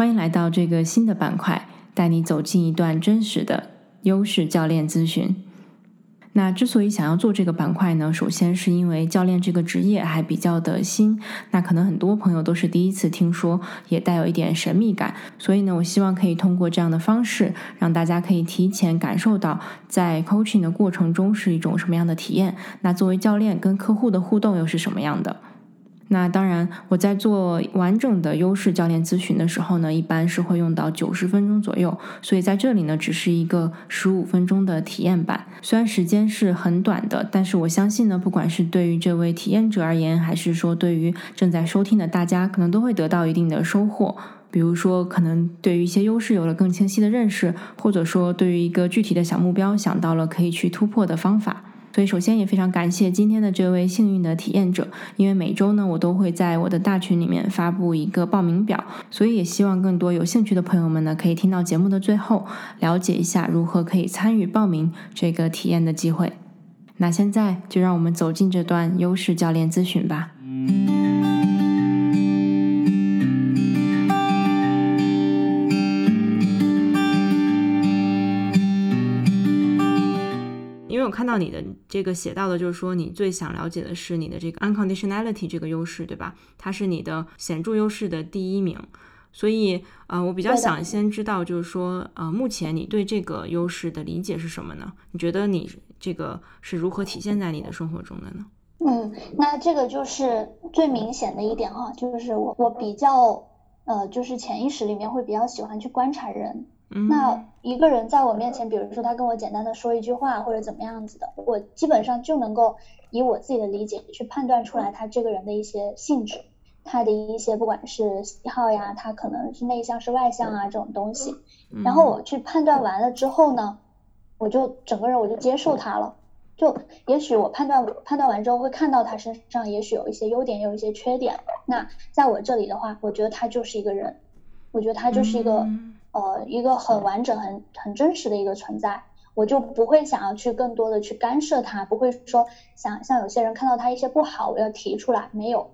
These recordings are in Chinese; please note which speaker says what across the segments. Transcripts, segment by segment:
Speaker 1: 欢迎来到这个新的板块，带你走进一段真实的优势教练咨询。那之所以想要做这个板块呢，首先是因为教练这个职业还比较的新，那可能很多朋友都是第一次听说，也带有一点神秘感。所以呢，我希望可以通过这样的方式，让大家可以提前感受到在 coaching 的过程中是一种什么样的体验。那作为教练跟客户的互动又是什么样的？那当然，我在做完整的优势教练咨询的时候呢，一般是会用到九十分钟左右。所以在这里呢，只是一个十五分钟的体验版。虽然时间是很短的，但是我相信呢，不管是对于这位体验者而言，还是说对于正在收听的大家，可能都会得到一定的收获。比如说，可能对于一些优势有了更清晰的认识，或者说对于一个具体的小目标想到了可以去突破的方法。所以，首先也非常感谢今天的这位幸运的体验者，因为每周呢，我都会在我的大群里面发布一个报名表，所以也希望更多有兴趣的朋友们呢，可以听到节目的最后，了解一下如何可以参与报名这个体验的机会。那现在就让我们走进这段优势教练咨询吧。到你的这个写到的，就是说你最想了解的是你的这个 unconditionality 这个优势，对吧？它是你的显著优势的第一名。所以，呃，我比较想先知道，就是说，呃，目前你对这个优势的理解是什么呢？你觉得你这个是如何体现在你的生活中的呢？
Speaker 2: 嗯，那这个就是最明显的一点哈，就是我我比较，呃，就是潜意识里面会比较喜欢去观察人。那一个人在我面前，比如说他跟我简单的说一句话或者怎么样子的，我基本上就能够以我自己的理解去判断出来他这个人的一些性质，他的一些不管是喜好呀，他可能是内向是外向啊这种东西。然后我去判断完了之后呢，我就整个人我就接受他了。就也许我判断判断完之后会看到他身上也许有一些优点，也有一些缺点。那在我这里的话，我觉得他就是一个人，我觉得他就是一个。呃，一个很完整、很很真实的一个存在，我就不会想要去更多的去干涉他，不会说想像有些人看到他一些不好，我要提出来，没有，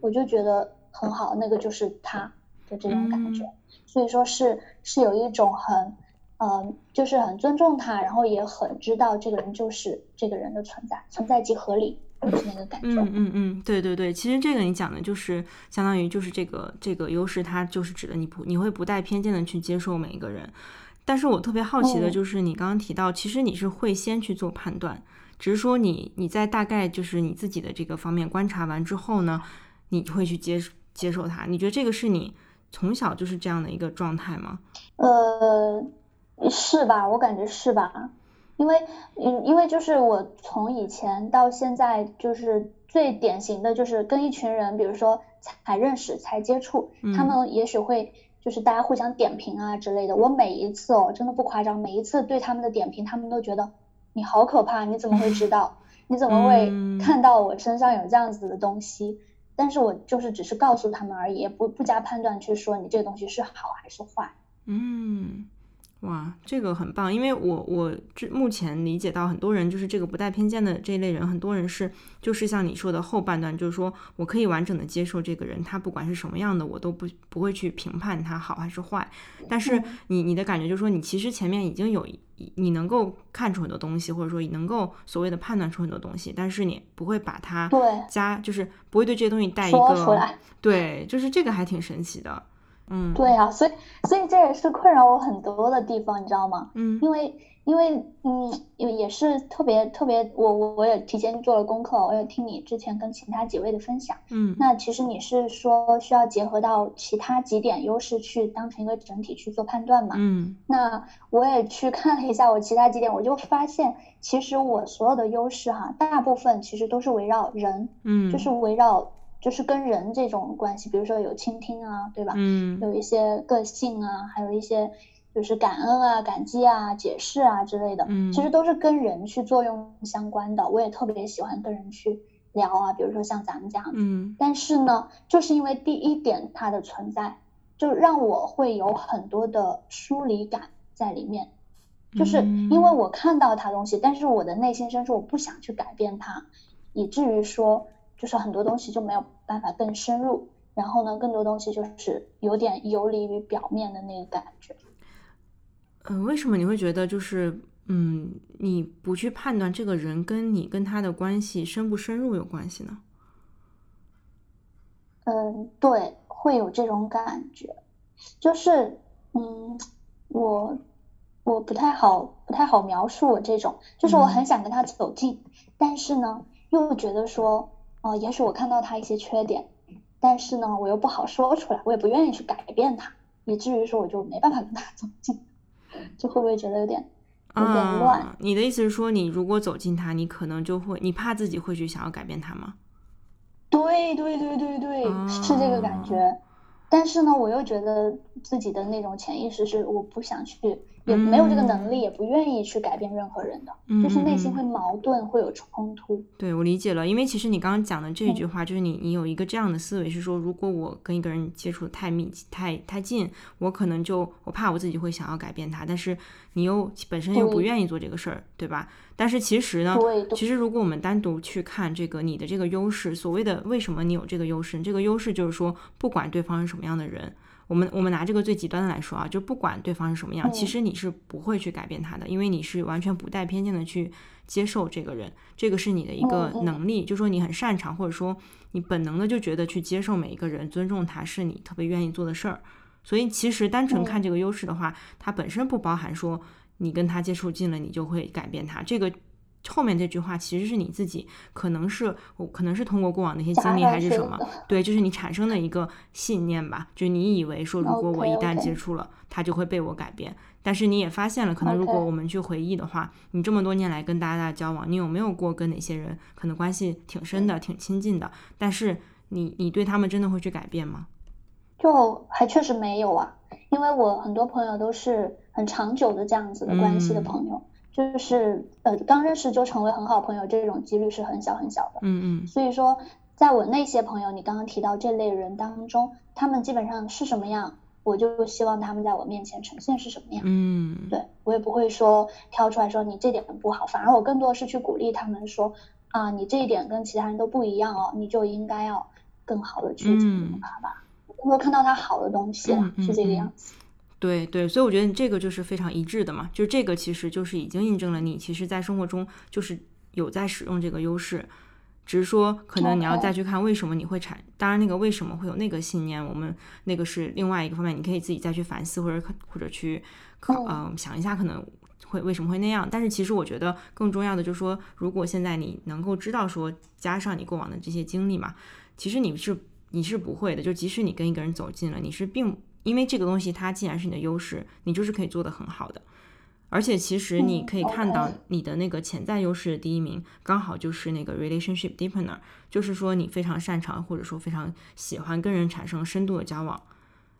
Speaker 2: 我就觉得很好，那个就是他的这种感觉，所以说是是有一种很，呃，就是很尊重他，然后也很知道这个人就是这个人的存在，存在即合理。就是那个感觉，嗯
Speaker 1: 嗯嗯，对对对，其实这个你讲的就是相当于就是这个这个优势，它就是指的你不你会不带偏见的去接受每一个人。但是我特别好奇的就是你刚刚提到，其实你是会先去做判断，只是说你你在大概就是你自己的这个方面观察完之后呢，你会去接接受他。你觉得这个是你从小就是这样的一个状态吗？
Speaker 2: 呃，是吧？我感觉是吧。因为，嗯，因为就是我从以前到现在，就是最典型的就是跟一群人，比如说才认识、才接触，他们也许会就是大家互相点评啊之类的。我每一次哦，真的不夸张，每一次对他们的点评，他们都觉得你好可怕，你怎么会知道？你怎么会看到我身上有这样子的东西？但是我就是只是告诉他们而已，不不加判断去说你这个东西是好还是坏。
Speaker 1: 嗯。哇，这个很棒，因为我我这目前理解到很多人就是这个不带偏见的这一类人，很多人是就是像你说的后半段，就是说我可以完整的接受这个人，他不管是什么样的，我都不不会去评判他好还是坏。但是你你的感觉就是说，你其实前面已经有你能够看出很多东西，或者说你能够所谓的判断出很多东西，但是你不会把它加，就是不会对这些东西带一个对，就是这个还挺神奇的。嗯，
Speaker 2: 对啊，所以所以这也是困扰我很多的地方，你知道吗？嗯，因为因为嗯，也也是特别特别，我我我也提前做了功课，我也听你之前跟其他几位的分享，嗯，那其实你是说需要结合到其他几点优势去当成一个整体去做判断嘛？嗯，那我也去看了一下我其他几点，我就发现其实我所有的优势哈，大部分其实都是围绕人，嗯，就是围绕。就是跟人这种关系，比如说有倾听啊，对吧？嗯，有一些个性啊，还有一些就是感恩啊、感激啊、解释啊之类的，嗯，其实都是跟人去作用相关的。我也特别喜欢跟人去聊啊，比如说像咱们这样子。嗯，但是呢，就是因为第一点它的存在，就让我会有很多的疏离感在里面，就是因为我看到它东西，但是我的内心深处我不想去改变它，以至于说。就是很多东西就没有办法更深入，然后呢，更多东西就是有点游离于表面的那个感觉。
Speaker 1: 嗯，为什么你会觉得就是嗯，你不去判断这个人跟你跟他的关系深不深入有关系呢？
Speaker 2: 嗯，对，会有这种感觉，就是嗯，我我不太好不太好描述我这种，就是我很想跟他走近，但是呢，又觉得说，哦，也许我看到他一些缺点，但是呢，我又不好说出来，我也不愿意去改变他，以至于说我就没办法跟他走近，就会不会觉得有点有点乱？
Speaker 1: 你的意思是说，你如果走近他，你可能就会，你怕自己会去想要改变他吗？
Speaker 2: 对对对对对，是这个感觉。但是呢，我又觉得自己的那种潜意识是我不想去。也没有这个能力，也不愿意去改变任何人的，就是内心会矛盾，会有冲突。
Speaker 1: 对，我理解了，因为其实你刚刚讲的这一句话，就是你你有一个这样的思维，是说如果我跟一个人接触太密、太太近，我可能就我怕我自己会想要改变他，但是你又本身又不愿意做这个事儿，对吧？但是其实呢，其实如果我们单独去看这个你的这个优势，所谓的为什么你有这个优势，这个优势就是说，不管对方是什么样的人。我们我们拿这个最极端的来说啊，就不管对方是什么样，其实你是不会去改变他的，因为你是完全不带偏见的去接受这个人，这个是你的一个能力，就说你很擅长，或者说你本能的就觉得去接受每一个人，尊重他是你特别愿意做的事儿。所以其实单纯看这个优势的话，它本身不包含说你跟他接触近了，你就会改变他这个。后面这句话其实是你自己，可能是我可能是通过过往的一些经历还是什么，对，就是你产生的一个信念吧，就你以为说如果我一旦接触了，他就会被我改变。但是你也发现了，可能如果我们去回忆的话，你这么多年来跟大家的交往，你有没有过跟哪些人可能关系挺深的、挺亲近的？但是你你对他们真的会去改变吗？
Speaker 2: 就还确实没有啊，因为我很多朋友都是很长久的这样子的关系的朋友。就是呃，刚认识就成为很好朋友，这种几率是很小很小的。
Speaker 1: 嗯嗯。
Speaker 2: 所以说，在我那些朋友，你刚刚提到这类人当中，他们基本上是什么样，我就希望他们在我面前呈现是什么样。
Speaker 1: 嗯。
Speaker 2: 对我也不会说挑出来说你这点不好，反而我更多是去鼓励他们说啊，你这一点跟其他人都不一样哦，你就应该要更好的去怎么他吧。我看到他好的东西了，是这个样子。
Speaker 1: 对对，所以我觉得这个就是非常一致的嘛，就这个其实就是已经印证了你其实，在生活中就是有在使用这个优势，只是说可能你要再去看为什么你会产，当然那个为什么会有那个信念，我们那个是另外一个方面，你可以自己再去反思或者或者去考嗯想一下可能会为什么会那样，但是其实我觉得更重要的就是说，如果现在你能够知道说加上你过往的这些经历嘛，其实你是你是不会的，就即使你跟一个人走近了，你是并。因为这个东西，它既然是你的优势，你就是可以做得很好的。而且，其实你可以看到你的那个潜在优势的第一名，刚好就是那个 relationship deepener，就是说你非常擅长或者说非常喜欢跟人产生深度的交往。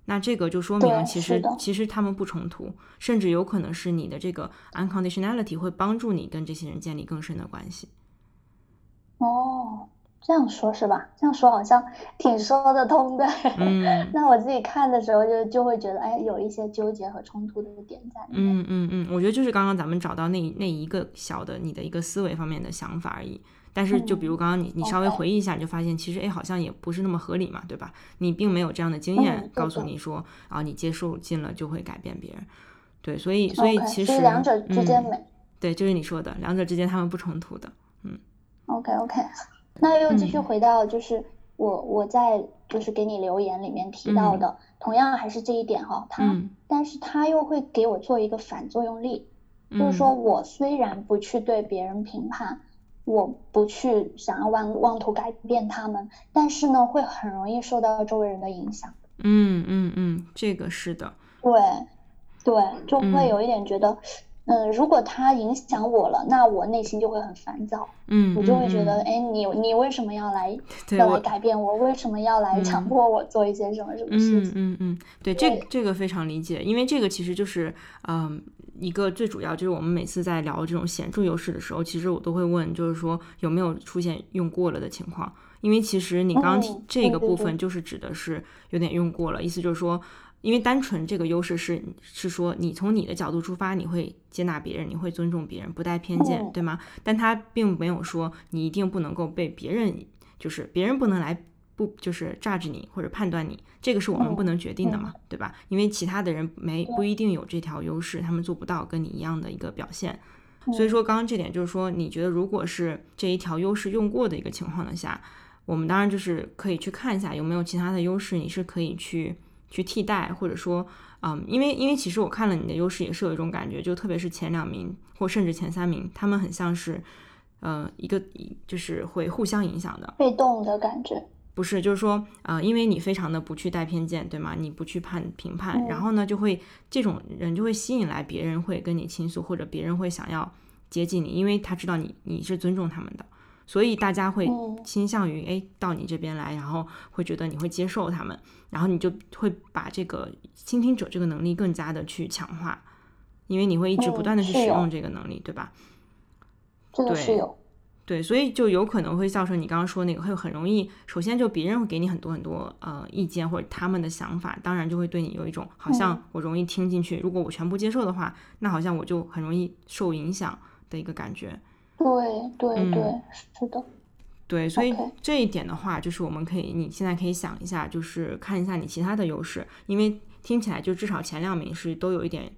Speaker 1: 那这个就说明，其实其实他们不冲突，甚至有可能是你的这个 unconditionality 会帮助你跟这些人建立更深的关系。
Speaker 2: 哦。这样说，是吧？这样说好像挺说得通的。
Speaker 1: 嗯，
Speaker 2: 那我自己看的时候就就会觉得，哎，有一些纠结和冲突的点在。
Speaker 1: 嗯嗯嗯，我觉得就是刚刚咱们找到那那一个小的你的一个思维方面的想法而已。但是就比如刚刚你你稍微回忆一下，你就发现其实哎好像也不是那么合理嘛，对吧？你并没有这样的经验告诉你说啊，你接受进了就会改变别人。对，所以所以其实
Speaker 2: 两者之间没。
Speaker 1: 对，就是你说的，两者之间他们不冲突的。嗯。
Speaker 2: OK OK。那又继续回到，就是我我在就是给你留言里面提到的，同样还是这一点哈，他，但是他又会给我做一个反作用力，就是说我虽然不去对别人评判，我不去想要妄妄图改变他们，但是呢，会很容易受到周围人的影响。
Speaker 1: 嗯嗯嗯，这个是的。
Speaker 2: 对，对，就会有一点觉得。嗯，如果他影响我了，那我内心就会很烦躁。
Speaker 1: 嗯，
Speaker 2: 我就会觉得，哎，你你为什么要来要来改变我？为什么要来强迫我做一些什么什么事
Speaker 1: 情？嗯嗯嗯，对，这这个非常理解，因为这个其实就是，嗯，一个最主要就是我们每次在聊这种显著优势的时候，其实我都会问，就是说有没有出现用过了的情况？因为其实你刚刚提这个部分就是指的是有点用过了，意思就是说。因为单纯这个优势是是说你从你的角度出发，你会接纳别人，你会尊重别人，不带偏见，对吗？但他并没有说你一定不能够被别人，就是别人不能来不就是 judge 你或者判断你，这个是我们不能决定的嘛，对吧？因为其他的人没不一定有这条优势，他们做不到跟你一样的一个表现。所以说，刚刚这点就是说，你觉得如果是这一条优势用过的一个情况的下，我们当然就是可以去看一下有没有其他的优势，你是可以去去替代，或者说，嗯，因为因为其实我看了你的优势，也是有一种感觉，就特别是前两名或甚至前三名，他们很像是，呃，一个就是会互相影响的，
Speaker 2: 被动的感觉。
Speaker 1: 不是，就是说，呃，因为你非常的不去带偏见，对吗？你不去判评判，然后呢，就会这种人就会吸引来别人会跟你倾诉，或者别人会想要接近你，因为他知道你你是尊重他们的，所以大家会倾向于哎到你这边来，然后会觉得你会接受他们，然后你就会把这个倾听者这个能力更加的去强化，因为你会一直不断的去使用这个能力，对吧？
Speaker 2: 这个是有。
Speaker 1: 对，所以就有可能会造成你刚刚说那个，会很容易，首先就别人会给你很多很多呃意见或者他们的想法，当然就会对你有一种好像我容易听进去，如果我全部接受的话，那好像我就很容易受影响的一个感觉。
Speaker 2: 对对对，是的。
Speaker 1: 对，所以这一点的话，就是我们可以，你现在可以想一下，就是看一下你其他的优势，因为听起来就至少前两名是都有一点。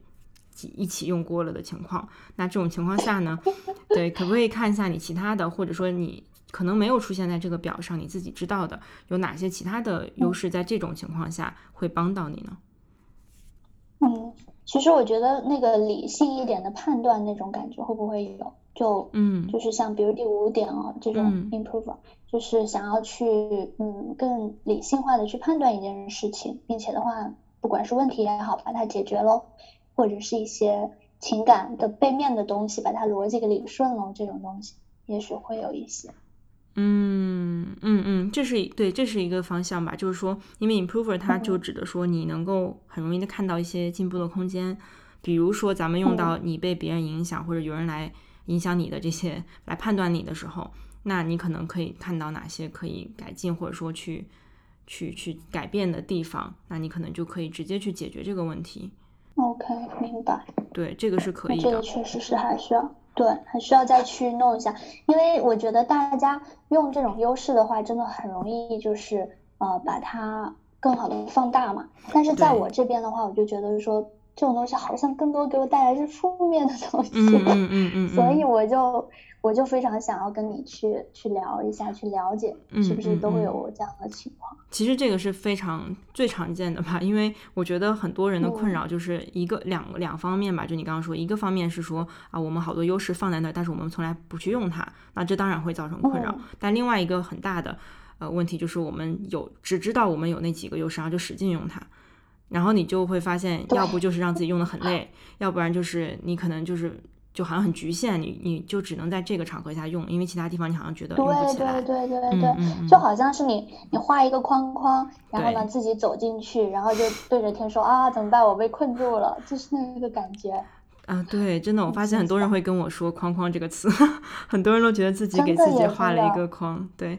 Speaker 1: 一起用过了的情况，那这种情况下呢？对，可不可以看一下你其他的，或者说你可能没有出现在这个表上，你自己知道的有哪些其他的优势，在这种情况下会帮到你呢？
Speaker 2: 嗯，其实我觉得那个理性一点的判断那种感觉会不会有？就
Speaker 1: 嗯，
Speaker 2: 就是像比如第五点哦，这种 improve，就是想要去嗯更理性化的去判断一件事情，并且的话，不管是问题也好，把它解决喽。或者是一些情感的背面的东西，把它逻辑给理顺了，这种东西也许会有一些。
Speaker 1: 嗯嗯嗯，这是对，这是一个方向吧。就是说，因为 improver 它就指的说，你能够很容易的看到一些进步的空间。比如说，咱们用到你被别人影响，或者有人来影响你的这些来判断你的时候，那你可能可以看到哪些可以改进，或者说去去去改变的地方，那你可能就可以直接去解决这个问题。
Speaker 2: OK，明白。
Speaker 1: 对，这个是可以
Speaker 2: 的。这个确实是还需要，对，还需要再去弄一下。因为我觉得大家用这种优势的话，真的很容易就是呃把它更好的放大嘛。但是在我这边的话，我就觉得说这种东西好像更多给我带来是负面的东西。
Speaker 1: 嗯嗯 嗯嗯。
Speaker 2: 所以我就。我就非常想要跟你去去聊一下，去了解是不是都会有这样的情况。
Speaker 1: 其实这个是非常最常见的吧，因为我觉得很多人的困扰就是一个两两方面吧。就你刚刚说，一个方面是说啊，我们好多优势放在那儿，但是我们从来不去用它，那这当然会造成困扰。但另外一个很大的呃问题就是我们有只知道我们有那几个优势，然后就使劲用它，然后你就会发现，要不就是让自己用的很累，要不然就是你可能就是。就好像很局限，你你就只能在这个场合下用，因为其他地方你好像觉得用不起
Speaker 2: 来。对对对对对，就好像是你你画一个框框，然后呢自己走进去，然后就对着天说啊怎么办？我被困住了，就是那个感觉。
Speaker 1: 啊，对，真的，我发现很多人会跟我说“框框”这个词，很多人都觉得自己给自己画了一个框。对，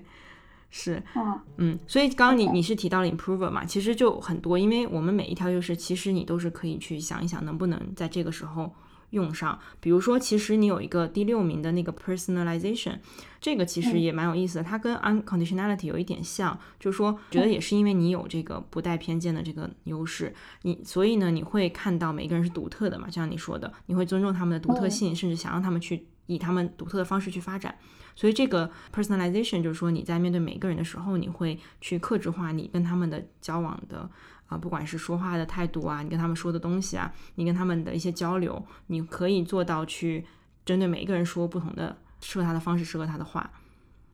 Speaker 1: 是，
Speaker 2: 嗯
Speaker 1: 嗯，所以刚刚你你是提到了 improver 嘛，其实就很多，因为我们每一条优势，其实你都是可以去想一想，能不能在这个时候。用上，比如说，其实你有一个第六名的那个 personalization，这个其实也蛮有意思的，它跟 unconditionality 有一点像，就是说，觉得也是因为你有这个不带偏见的这个优势，你所以呢，你会看到每个人是独特的嘛，就像你说的，你会尊重他们的独特性，甚至想让他们去以他们独特的方式去发展。所以这个 personalization 就是说，你在面对每个人的时候，你会去克制化你跟他们的交往的。啊，不管是说话的态度啊，你跟他们说的东西啊，你跟他们的一些交流，你可以做到去针对每一个人说不同的适合他的方式，适合他的话。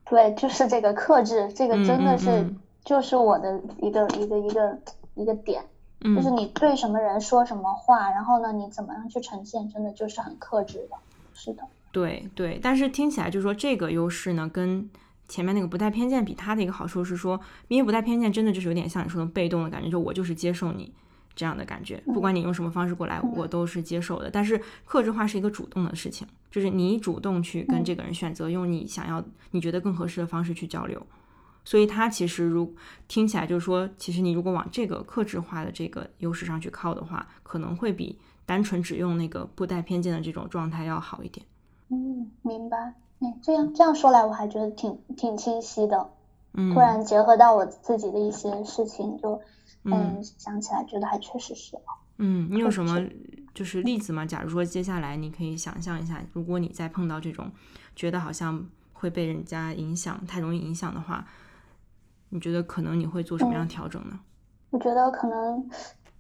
Speaker 2: 对，就是这个克制，这个真的是就是我的一个一个一个一个点，就是你对什么人说什么话，然后呢，你怎么样去呈现，真的就是很克制的。是的，
Speaker 1: 对对，但是听起来就是说这个优势呢，跟。前面那个不带偏见，比它的一个好处是说，因为不带偏见，真的就是有点像你说的被动的感觉，就我就是接受你这样的感觉，不管你用什么方式过来，我都是接受的。但是克制化是一个主动的事情，就是你主动去跟这个人选择用你想要、你觉得更合适的方式去交流。所以他其实如听起来就是说，其实你如果往这个克制化的这个优势上去靠的话，可能会比单纯只用那个不带偏见的这种状态要好一点。
Speaker 2: 嗯，明白。这样这样说来，我还觉得挺挺清晰的。嗯突然结合到我自己的一些事情，就嗯想起来，觉得还确实是。
Speaker 1: 嗯，你有什么就是例子吗？假如说接下来你可以想象一下，如果你再碰到这种觉得好像会被人家影响，太容易影响的话，你觉得可能你会做什么样调整呢？
Speaker 2: 我觉得可能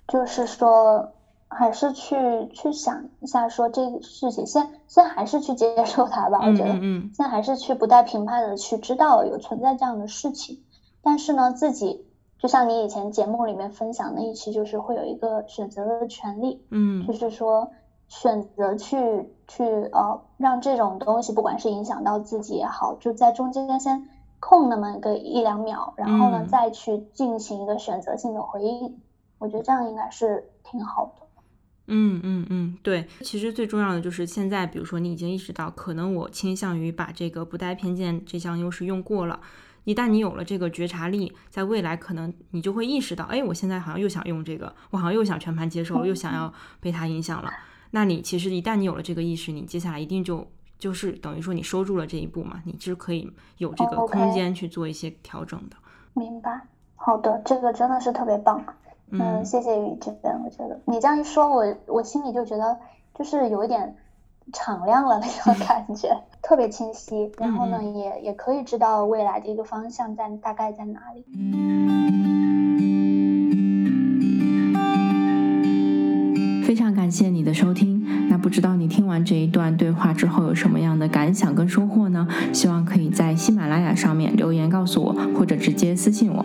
Speaker 2: 就是说。还是去去想一下，说这个事情，先先还是去接受它吧。我觉得，嗯先还是去不带评判的去知道有存在这样的事情。但是呢，自己就像你以前节目里面分享的一期，就是会有一个选择的权利。
Speaker 1: 嗯，
Speaker 2: 就是说选择去去呃，让这种东西，不管是影响到自己也好，就在中间先空那么个一两秒，然后呢再去进行一个选择性的回应。我觉得这样应该是挺好的。
Speaker 1: 嗯嗯嗯，对，其实最重要的就是现在，比如说你已经意识到，可能我倾向于把这个不带偏见这项优势用过了。一旦你有了这个觉察力，在未来可能你就会意识到，哎，我现在好像又想用这个，我好像又想全盘接受，又想要被它影响了。那你其实一旦你有了这个意识，你接下来一定就就是等于说你收住了这一步嘛，你是可以有这个空间去做一些调整的。
Speaker 2: 明白，好的，这个真的是特别棒。嗯，谢谢雨这边，我觉得你这样一说，我我心里就觉得就是有一点敞亮了那种 感觉，特别清晰。然后呢，也也可以知道未来的一个方向在大概在哪里。
Speaker 1: 非常感谢你的收听。那不知道你听完这一段对话之后有什么样的感想跟收获呢？希望可以在喜马拉雅上面留言告诉我，或者直接私信我。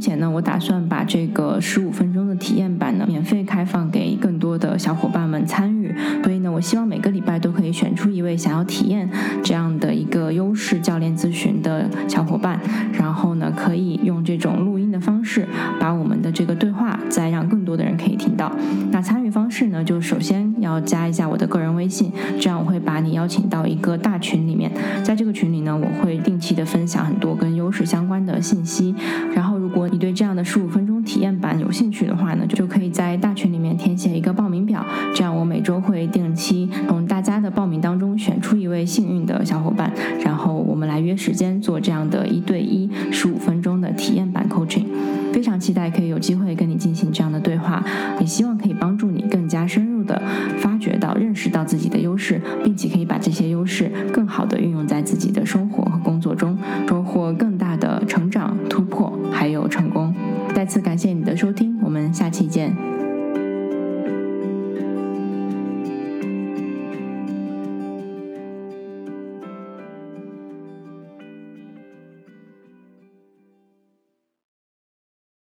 Speaker 1: 目前呢，我打算把这个十五分钟的体验版呢，免费开放给更多的小伙伴们参与。所以呢，我希望每个礼拜都可以选出一位想要体验这样的一个优势教练咨询的小伙伴，然后呢，可以用这种录音的方式，把我们的这个对话再让更多的人可以听到。那参与方式呢，就首先要加一下我的个人微信，这样我会把你邀请到一个大群里面，在这个群里呢，我会定期的分享很多跟优势相关的信息，然后如果你对这样的十五分钟体验版有兴趣的话呢，就可以在大群里面填写一个报名表，这样我每周会定期从大家的报名当中选出一位幸运的小伙伴，然后我们来约时间做这样的一对一十五分钟的体验版 coaching。非常期待可以有机会跟你进行这样的对话，也希望可以帮助你更加深入的发掘到、认识到自己的优势，并且可以把这些优势更好的运用在自己的生活和工作中，收获更大的成长、突破，还有成功。再次感谢你的收听，我们下期见。